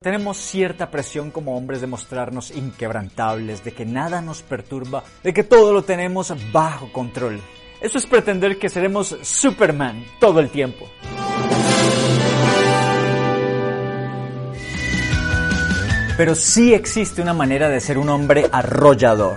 Tenemos cierta presión como hombres de mostrarnos inquebrantables, de que nada nos perturba, de que todo lo tenemos bajo control. Eso es pretender que seremos Superman todo el tiempo. Pero sí existe una manera de ser un hombre arrollador.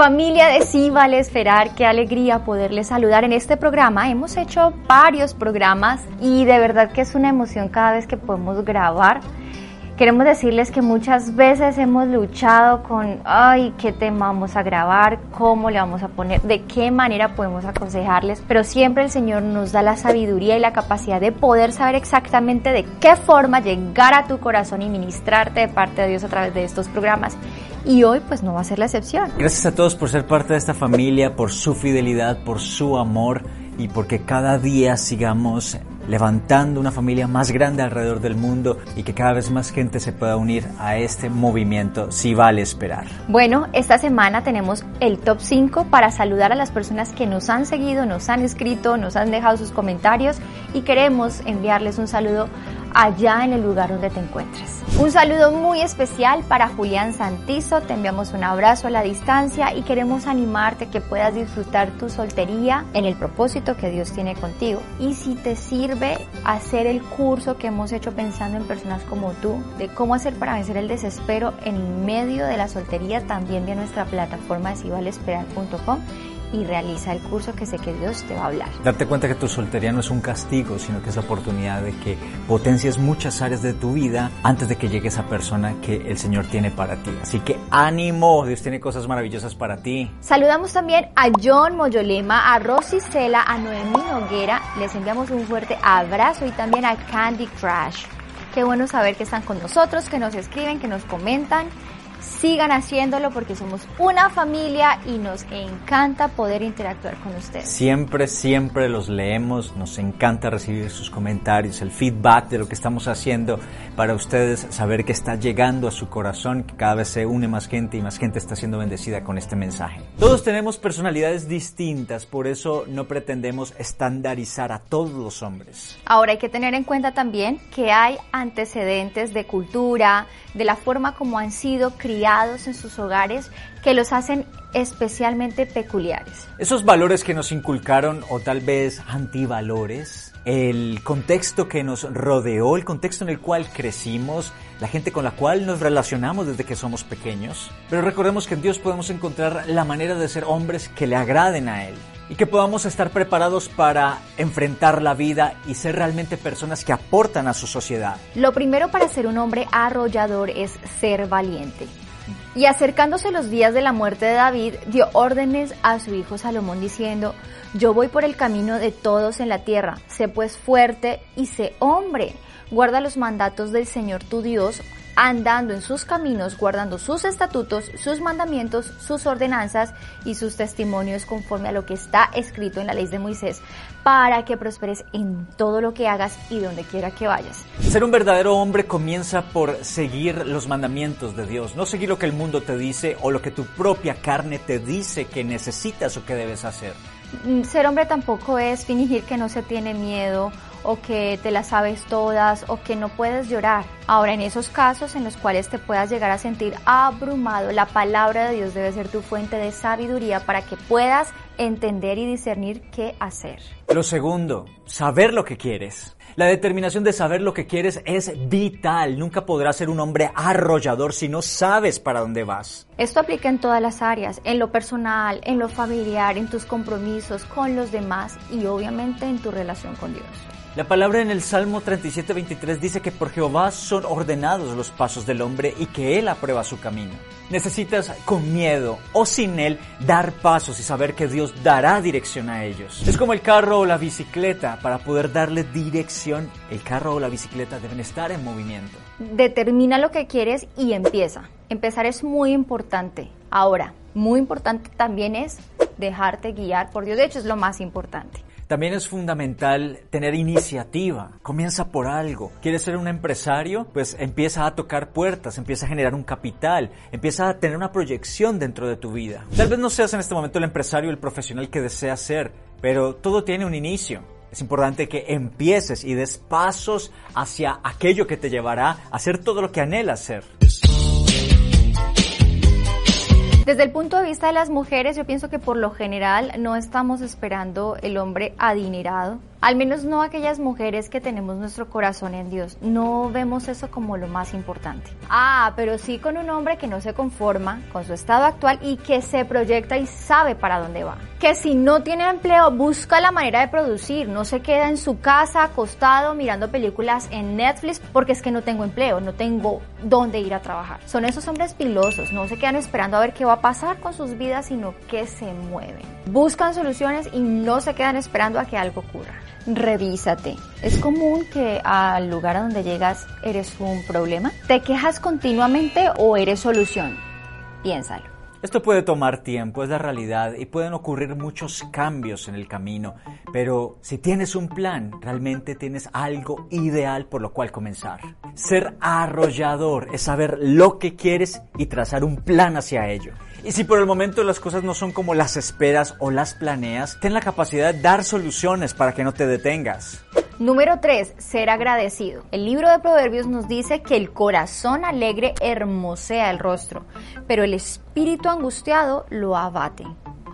Familia de Sí Vale Esperar, qué alegría poderles saludar en este programa. Hemos hecho varios programas y de verdad que es una emoción cada vez que podemos grabar. Queremos decirles que muchas veces hemos luchado con, ay, qué tema vamos a grabar, cómo le vamos a poner, de qué manera podemos aconsejarles, pero siempre el Señor nos da la sabiduría y la capacidad de poder saber exactamente de qué forma llegar a tu corazón y ministrarte de parte de Dios a través de estos programas. Y hoy pues no va a ser la excepción. Gracias a todos por ser parte de esta familia, por su fidelidad, por su amor y porque cada día sigamos levantando una familia más grande alrededor del mundo y que cada vez más gente se pueda unir a este movimiento si vale esperar. Bueno, esta semana tenemos el top 5 para saludar a las personas que nos han seguido, nos han escrito, nos han dejado sus comentarios y queremos enviarles un saludo allá en el lugar donde te encuentres. Un saludo muy especial para Julián Santizo, te enviamos un abrazo a la distancia y queremos animarte que puedas disfrutar tu soltería en el propósito que Dios tiene contigo. Y si te sirve hacer el curso que hemos hecho pensando en personas como tú, de cómo hacer para vencer el desespero en medio de la soltería, también vi nuestra plataforma de y realiza el curso que sé que Dios te va a hablar. Darte cuenta que tu soltería no es un castigo, sino que es la oportunidad de que potencies muchas áreas de tu vida antes de que llegue esa persona que el Señor tiene para ti. Así que ánimo, Dios tiene cosas maravillosas para ti. Saludamos también a John Moyolema, a Rosy Cela, a Noemí Noguera. Les enviamos un fuerte abrazo y también a Candy Crash. Qué bueno saber que están con nosotros, que nos escriben, que nos comentan sigan haciéndolo porque somos una familia y nos encanta poder interactuar con ustedes. Siempre, siempre los leemos, nos encanta recibir sus comentarios, el feedback de lo que estamos haciendo para ustedes, saber que está llegando a su corazón, que cada vez se une más gente y más gente está siendo bendecida con este mensaje. Todos tenemos personalidades distintas, por eso no pretendemos estandarizar a todos los hombres. Ahora hay que tener en cuenta también que hay antecedentes de cultura, de la forma como han sido criados en sus hogares que los hacen especialmente peculiares. Esos valores que nos inculcaron o tal vez antivalores, el contexto que nos rodeó, el contexto en el cual crecimos, la gente con la cual nos relacionamos desde que somos pequeños. Pero recordemos que en Dios podemos encontrar la manera de ser hombres que le agraden a Él y que podamos estar preparados para enfrentar la vida y ser realmente personas que aportan a su sociedad. Lo primero para ser un hombre arrollador es ser valiente. Y acercándose los días de la muerte de David, dio órdenes a su hijo Salomón diciendo, yo voy por el camino de todos en la tierra, sé pues fuerte y sé hombre, guarda los mandatos del Señor tu Dios, andando en sus caminos, guardando sus estatutos, sus mandamientos, sus ordenanzas y sus testimonios conforme a lo que está escrito en la ley de Moisés, para que prosperes en todo lo que hagas y donde quiera que vayas. Ser un verdadero hombre comienza por seguir los mandamientos de Dios, no seguir lo que el mundo te dice o lo que tu propia carne te dice que necesitas o que debes hacer. Mm, ser hombre tampoco es fingir que no se tiene miedo o que te las sabes todas o que no puedes llorar. Ahora, en esos casos en los cuales te puedas llegar a sentir abrumado, la palabra de Dios debe ser tu fuente de sabiduría para que puedas entender y discernir qué hacer. Lo segundo, saber lo que quieres. La determinación de saber lo que quieres es vital. Nunca podrás ser un hombre arrollador si no sabes para dónde vas. Esto aplica en todas las áreas, en lo personal, en lo familiar, en tus compromisos con los demás y obviamente en tu relación con Dios. La palabra en el Salmo 37-23 dice que por Jehová son ordenados los pasos del hombre y que Él aprueba su camino. Necesitas con miedo o sin Él dar pasos y saber que Dios dará dirección a ellos. Es como el carro o la bicicleta. Para poder darle dirección, el carro o la bicicleta deben estar en movimiento. Determina lo que quieres y empieza. Empezar es muy importante. Ahora, muy importante también es dejarte guiar por Dios. De hecho, es lo más importante. También es fundamental tener iniciativa. Comienza por algo. ¿Quieres ser un empresario? Pues empieza a tocar puertas, empieza a generar un capital, empieza a tener una proyección dentro de tu vida. Tal vez no seas en este momento el empresario, el profesional que deseas ser, pero todo tiene un inicio. Es importante que empieces y des pasos hacia aquello que te llevará a hacer todo lo que anhelas ser. Desde el punto de vista de las mujeres, yo pienso que por lo general no estamos esperando el hombre adinerado, al menos no aquellas mujeres que tenemos nuestro corazón en Dios. No vemos eso como lo más importante. Ah, pero sí con un hombre que no se conforma con su estado actual y que se proyecta y sabe para dónde va. Que si no tiene empleo busca la manera de producir, no se queda en su casa acostado mirando películas en Netflix porque es que no tengo empleo, no tengo dónde ir a trabajar. Son esos hombres pilosos, no se quedan esperando a ver qué va a pasar con sus vidas, sino que se mueven. Buscan soluciones y no se quedan esperando a que algo ocurra revísate. ¿Es común que al lugar a donde llegas eres un problema? ¿Te quejas continuamente o eres solución? Piénsalo. Esto puede tomar tiempo, es la realidad, y pueden ocurrir muchos cambios en el camino, pero si tienes un plan, realmente tienes algo ideal por lo cual comenzar. Ser arrollador es saber lo que quieres y trazar un plan hacia ello. Y si por el momento las cosas no son como las esperas o las planeas, ten la capacidad de dar soluciones para que no te detengas. Número 3. Ser agradecido. El libro de Proverbios nos dice que el corazón alegre hermosea el rostro, pero el espíritu angustiado lo abate.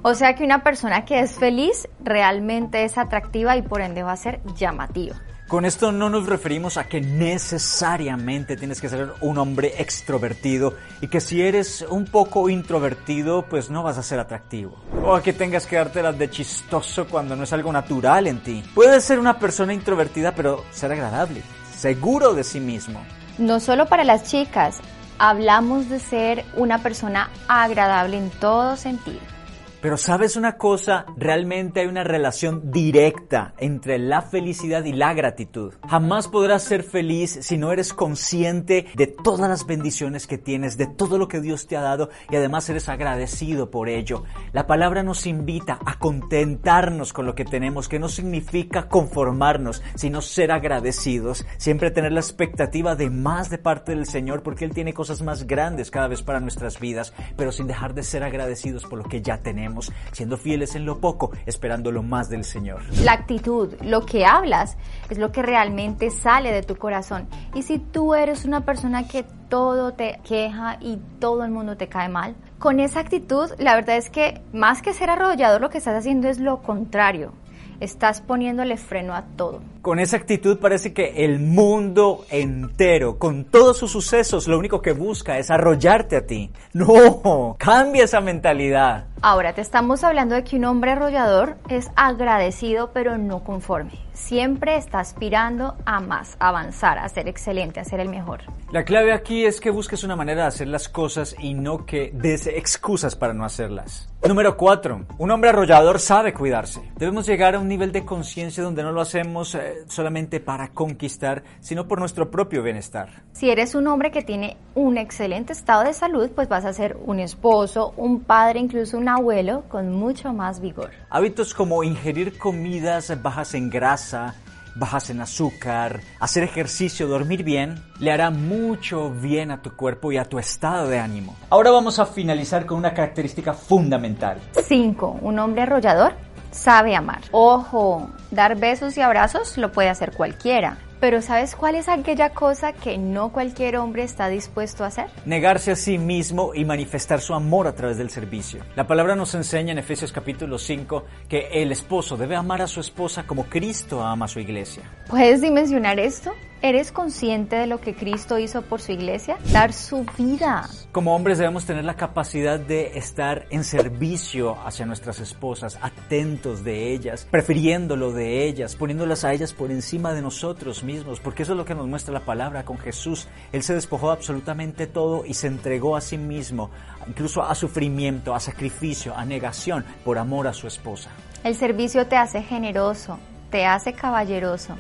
O sea que una persona que es feliz realmente es atractiva y por ende va a ser llamativa. Con esto no nos referimos a que necesariamente tienes que ser un hombre extrovertido y que si eres un poco introvertido pues no vas a ser atractivo. O a que tengas que darte las de chistoso cuando no es algo natural en ti. Puedes ser una persona introvertida pero ser agradable, seguro de sí mismo. No solo para las chicas, hablamos de ser una persona agradable en todo sentido. Pero sabes una cosa, realmente hay una relación directa entre la felicidad y la gratitud. Jamás podrás ser feliz si no eres consciente de todas las bendiciones que tienes, de todo lo que Dios te ha dado y además eres agradecido por ello. La palabra nos invita a contentarnos con lo que tenemos, que no significa conformarnos, sino ser agradecidos, siempre tener la expectativa de más de parte del Señor porque Él tiene cosas más grandes cada vez para nuestras vidas, pero sin dejar de ser agradecidos por lo que ya tenemos siendo fieles en lo poco, esperando lo más del Señor. La actitud, lo que hablas, es lo que realmente sale de tu corazón. Y si tú eres una persona que todo te queja y todo el mundo te cae mal, con esa actitud, la verdad es que más que ser arrollador, lo que estás haciendo es lo contrario. Estás poniéndole freno a todo. Con esa actitud parece que el mundo entero, con todos sus sucesos, lo único que busca es arrollarte a ti. No, cambia esa mentalidad. Ahora, te estamos hablando de que un hombre arrollador es agradecido pero no conforme. Siempre está aspirando a más, a avanzar, a ser excelente, a ser el mejor. La clave aquí es que busques una manera de hacer las cosas y no que des excusas para no hacerlas. Número 4. Un hombre arrollador sabe cuidarse. Debemos llegar a un nivel de conciencia donde no lo hacemos eh, solamente para conquistar, sino por nuestro propio bienestar. Si eres un hombre que tiene un excelente estado de salud, pues vas a ser un esposo, un padre, incluso un abuelo con mucho más vigor. Hábitos como ingerir comidas bajas en grasa, bajas en azúcar, hacer ejercicio, dormir bien, le hará mucho bien a tu cuerpo y a tu estado de ánimo. Ahora vamos a finalizar con una característica fundamental. 5. Un hombre arrollador sabe amar. Ojo, dar besos y abrazos lo puede hacer cualquiera. Pero ¿sabes cuál es aquella cosa que no cualquier hombre está dispuesto a hacer? Negarse a sí mismo y manifestar su amor a través del servicio. La palabra nos enseña en Efesios capítulo 5 que el esposo debe amar a su esposa como Cristo ama a su iglesia. ¿Puedes dimensionar esto? ¿Eres consciente de lo que Cristo hizo por su iglesia? Dar su vida. Como hombres debemos tener la capacidad de estar en servicio hacia nuestras esposas, atentos de ellas, prefiriéndolo de ellas, poniéndolas a ellas por encima de nosotros mismos, porque eso es lo que nos muestra la palabra con Jesús. Él se despojó absolutamente todo y se entregó a sí mismo, incluso a sufrimiento, a sacrificio, a negación, por amor a su esposa. El servicio te hace generoso, te hace caballeroso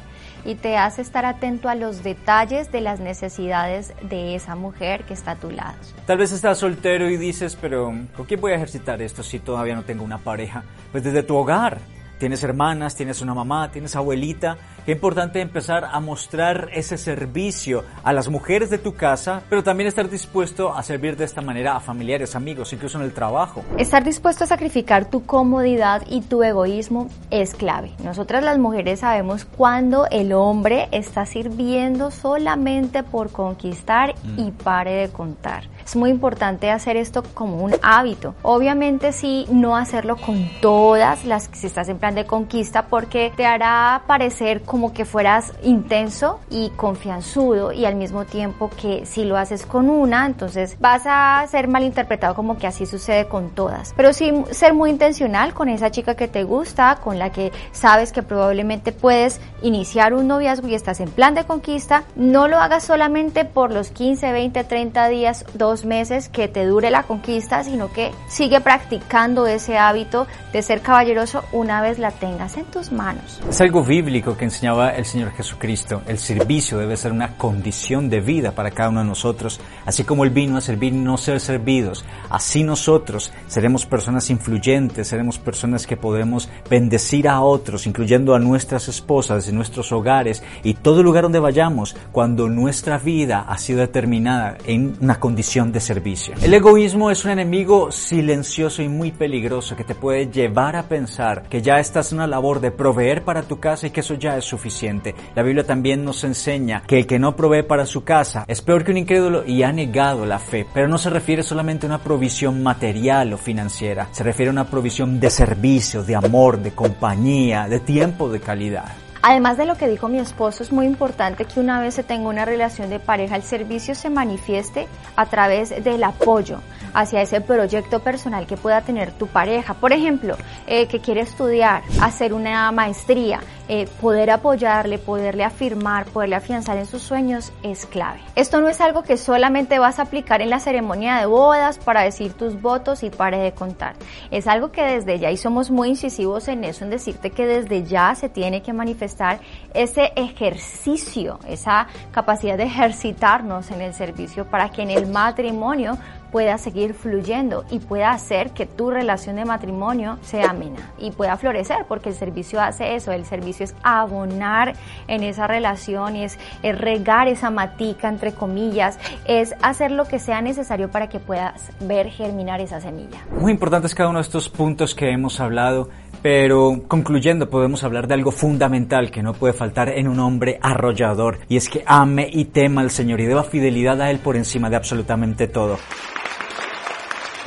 y te hace estar atento a los detalles de las necesidades de esa mujer que está a tu lado. Tal vez estás soltero y dices, pero ¿con quién voy a ejercitar esto si todavía no tengo una pareja? Pues desde tu hogar, Tienes hermanas, tienes una mamá, tienes abuelita. Qué importante empezar a mostrar ese servicio a las mujeres de tu casa, pero también estar dispuesto a servir de esta manera a familiares, amigos, incluso en el trabajo. Estar dispuesto a sacrificar tu comodidad y tu egoísmo es clave. Nosotras las mujeres sabemos cuando el hombre está sirviendo solamente por conquistar y mm. pare de contar. Es muy importante hacer esto como un hábito. Obviamente sí, no hacerlo con todas las que si estás en plan de conquista porque te hará parecer como que fueras intenso y confianzudo y al mismo tiempo que si lo haces con una, entonces vas a ser malinterpretado como que así sucede con todas. Pero sí ser muy intencional con esa chica que te gusta, con la que sabes que probablemente puedes iniciar un noviazgo y estás en plan de conquista, no lo hagas solamente por los 15, 20, 30 días, dos meses que te dure la conquista, sino que sigue practicando ese hábito de ser caballeroso una vez la tengas en tus manos. Es algo bíblico que enseñaba el Señor Jesucristo. El servicio debe ser una condición de vida para cada uno de nosotros, así como Él vino a servir no ser servidos. Así nosotros seremos personas influyentes, seremos personas que podemos bendecir a otros, incluyendo a nuestras esposas, en nuestros hogares y todo lugar donde vayamos, cuando nuestra vida ha sido determinada en una condición de servicio. El egoísmo es un enemigo silencioso y muy peligroso que te puede llevar a pensar que ya estás en una labor de proveer para tu casa y que eso ya es suficiente. La Biblia también nos enseña que el que no provee para su casa es peor que un incrédulo y ha negado la fe, pero no se refiere solamente a una provisión material o financiera, se refiere a una provisión de servicio, de amor, de compañía, de tiempo de calidad. Además de lo que dijo mi esposo, es muy importante que una vez se tenga una relación de pareja, el servicio se manifieste a través del apoyo hacia ese proyecto personal que pueda tener tu pareja. Por ejemplo, eh, que quiere estudiar, hacer una maestría, eh, poder apoyarle, poderle afirmar, poderle afianzar en sus sueños es clave. Esto no es algo que solamente vas a aplicar en la ceremonia de bodas para decir tus votos y pare de contar. Es algo que desde ya, y somos muy incisivos en eso, en decirte que desde ya se tiene que manifestar ese ejercicio, esa capacidad de ejercitarnos en el servicio para que en el matrimonio pueda seguir fluyendo y pueda hacer que tu relación de matrimonio sea amena y pueda florecer, porque el servicio hace eso, el servicio es abonar en esa relación y es, regar esa matica, entre comillas, es hacer lo que sea necesario para que puedas ver germinar esa semilla. Muy importante es cada uno de estos puntos que hemos hablado. Pero concluyendo, podemos hablar de algo fundamental que no puede faltar en un hombre arrollador, y es que ame y tema al Señor y deba fidelidad a Él por encima de absolutamente todo.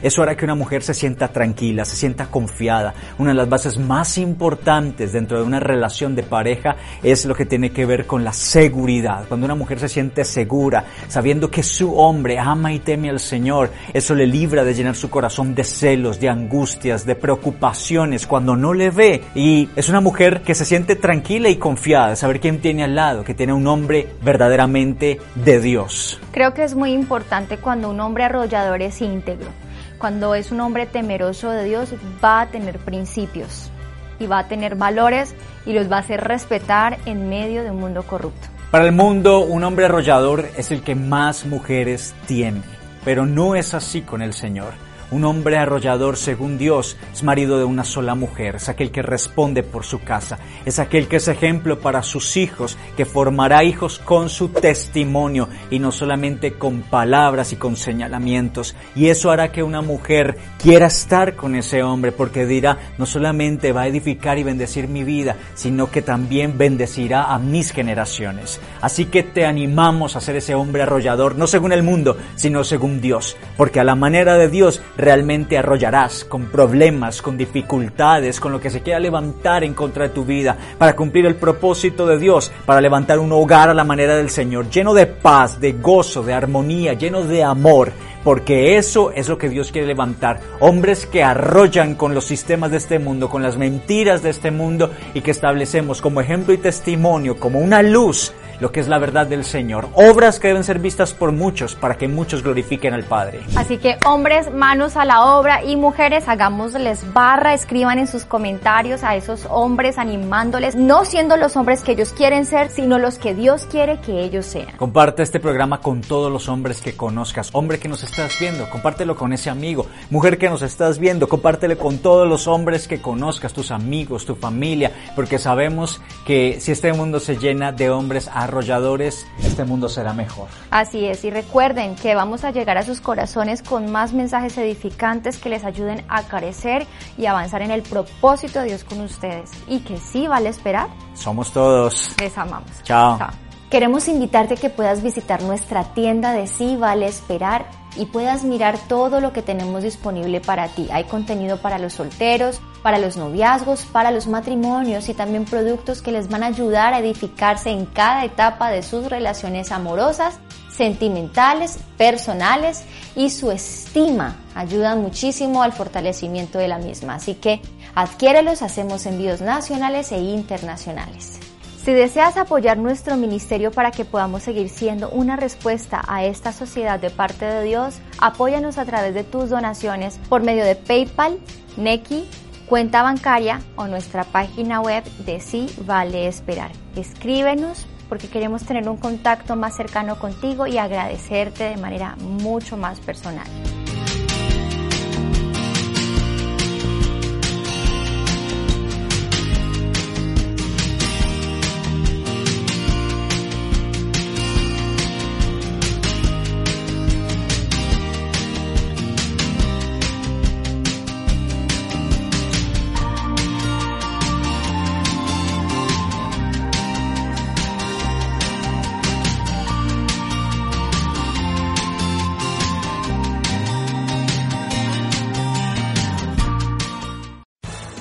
Eso hará que una mujer se sienta tranquila, se sienta confiada. Una de las bases más importantes dentro de una relación de pareja es lo que tiene que ver con la seguridad. Cuando una mujer se siente segura, sabiendo que su hombre ama y teme al Señor, eso le libra de llenar su corazón de celos, de angustias, de preocupaciones cuando no le ve. Y es una mujer que se siente tranquila y confiada, saber quién tiene al lado, que tiene un hombre verdaderamente de Dios. Creo que es muy importante cuando un hombre arrollador es íntegro cuando es un hombre temeroso de Dios, va a tener principios y va a tener valores y los va a hacer respetar en medio de un mundo corrupto. Para el mundo, un hombre arrollador es el que más mujeres tiene, pero no es así con el Señor. Un hombre arrollador según Dios es marido de una sola mujer, es aquel que responde por su casa, es aquel que es ejemplo para sus hijos, que formará hijos con su testimonio y no solamente con palabras y con señalamientos. Y eso hará que una mujer quiera estar con ese hombre porque dirá, no solamente va a edificar y bendecir mi vida, sino que también bendecirá a mis generaciones. Así que te animamos a ser ese hombre arrollador, no según el mundo, sino según Dios, porque a la manera de Dios realmente arrollarás con problemas, con dificultades, con lo que se quiera levantar en contra de tu vida, para cumplir el propósito de Dios, para levantar un hogar a la manera del Señor, lleno de paz, de gozo, de armonía, lleno de amor, porque eso es lo que Dios quiere levantar. Hombres que arrollan con los sistemas de este mundo, con las mentiras de este mundo y que establecemos como ejemplo y testimonio, como una luz lo que es la verdad del Señor. Obras que deben ser vistas por muchos para que muchos glorifiquen al Padre. Así que hombres, manos a la obra y mujeres, hagámosles barra, escriban en sus comentarios a esos hombres animándoles, no siendo los hombres que ellos quieren ser, sino los que Dios quiere que ellos sean. Comparte este programa con todos los hombres que conozcas. Hombre que nos estás viendo, compártelo con ese amigo. Mujer que nos estás viendo, compártelo con todos los hombres que conozcas, tus amigos, tu familia, porque sabemos que si este mundo se llena de hombres a desarrolladores, este mundo será mejor. Así es, y recuerden que vamos a llegar a sus corazones con más mensajes edificantes que les ayuden a crecer y avanzar en el propósito de Dios con ustedes. Y que sí vale esperar. Somos todos. Les amamos. Chao. Chao. Queremos invitarte a que puedas visitar nuestra tienda de Sí Vale Esperar y puedas mirar todo lo que tenemos disponible para ti. Hay contenido para los solteros, para los noviazgos, para los matrimonios y también productos que les van a ayudar a edificarse en cada etapa de sus relaciones amorosas, sentimentales, personales y su estima ayudan muchísimo al fortalecimiento de la misma. Así que adquiérelos, hacemos envíos nacionales e internacionales. Si deseas apoyar nuestro ministerio para que podamos seguir siendo una respuesta a esta sociedad de parte de Dios, apóyanos a través de tus donaciones por medio de PayPal, Neki, cuenta bancaria o nuestra página web de Sí Vale Esperar. Escríbenos porque queremos tener un contacto más cercano contigo y agradecerte de manera mucho más personal.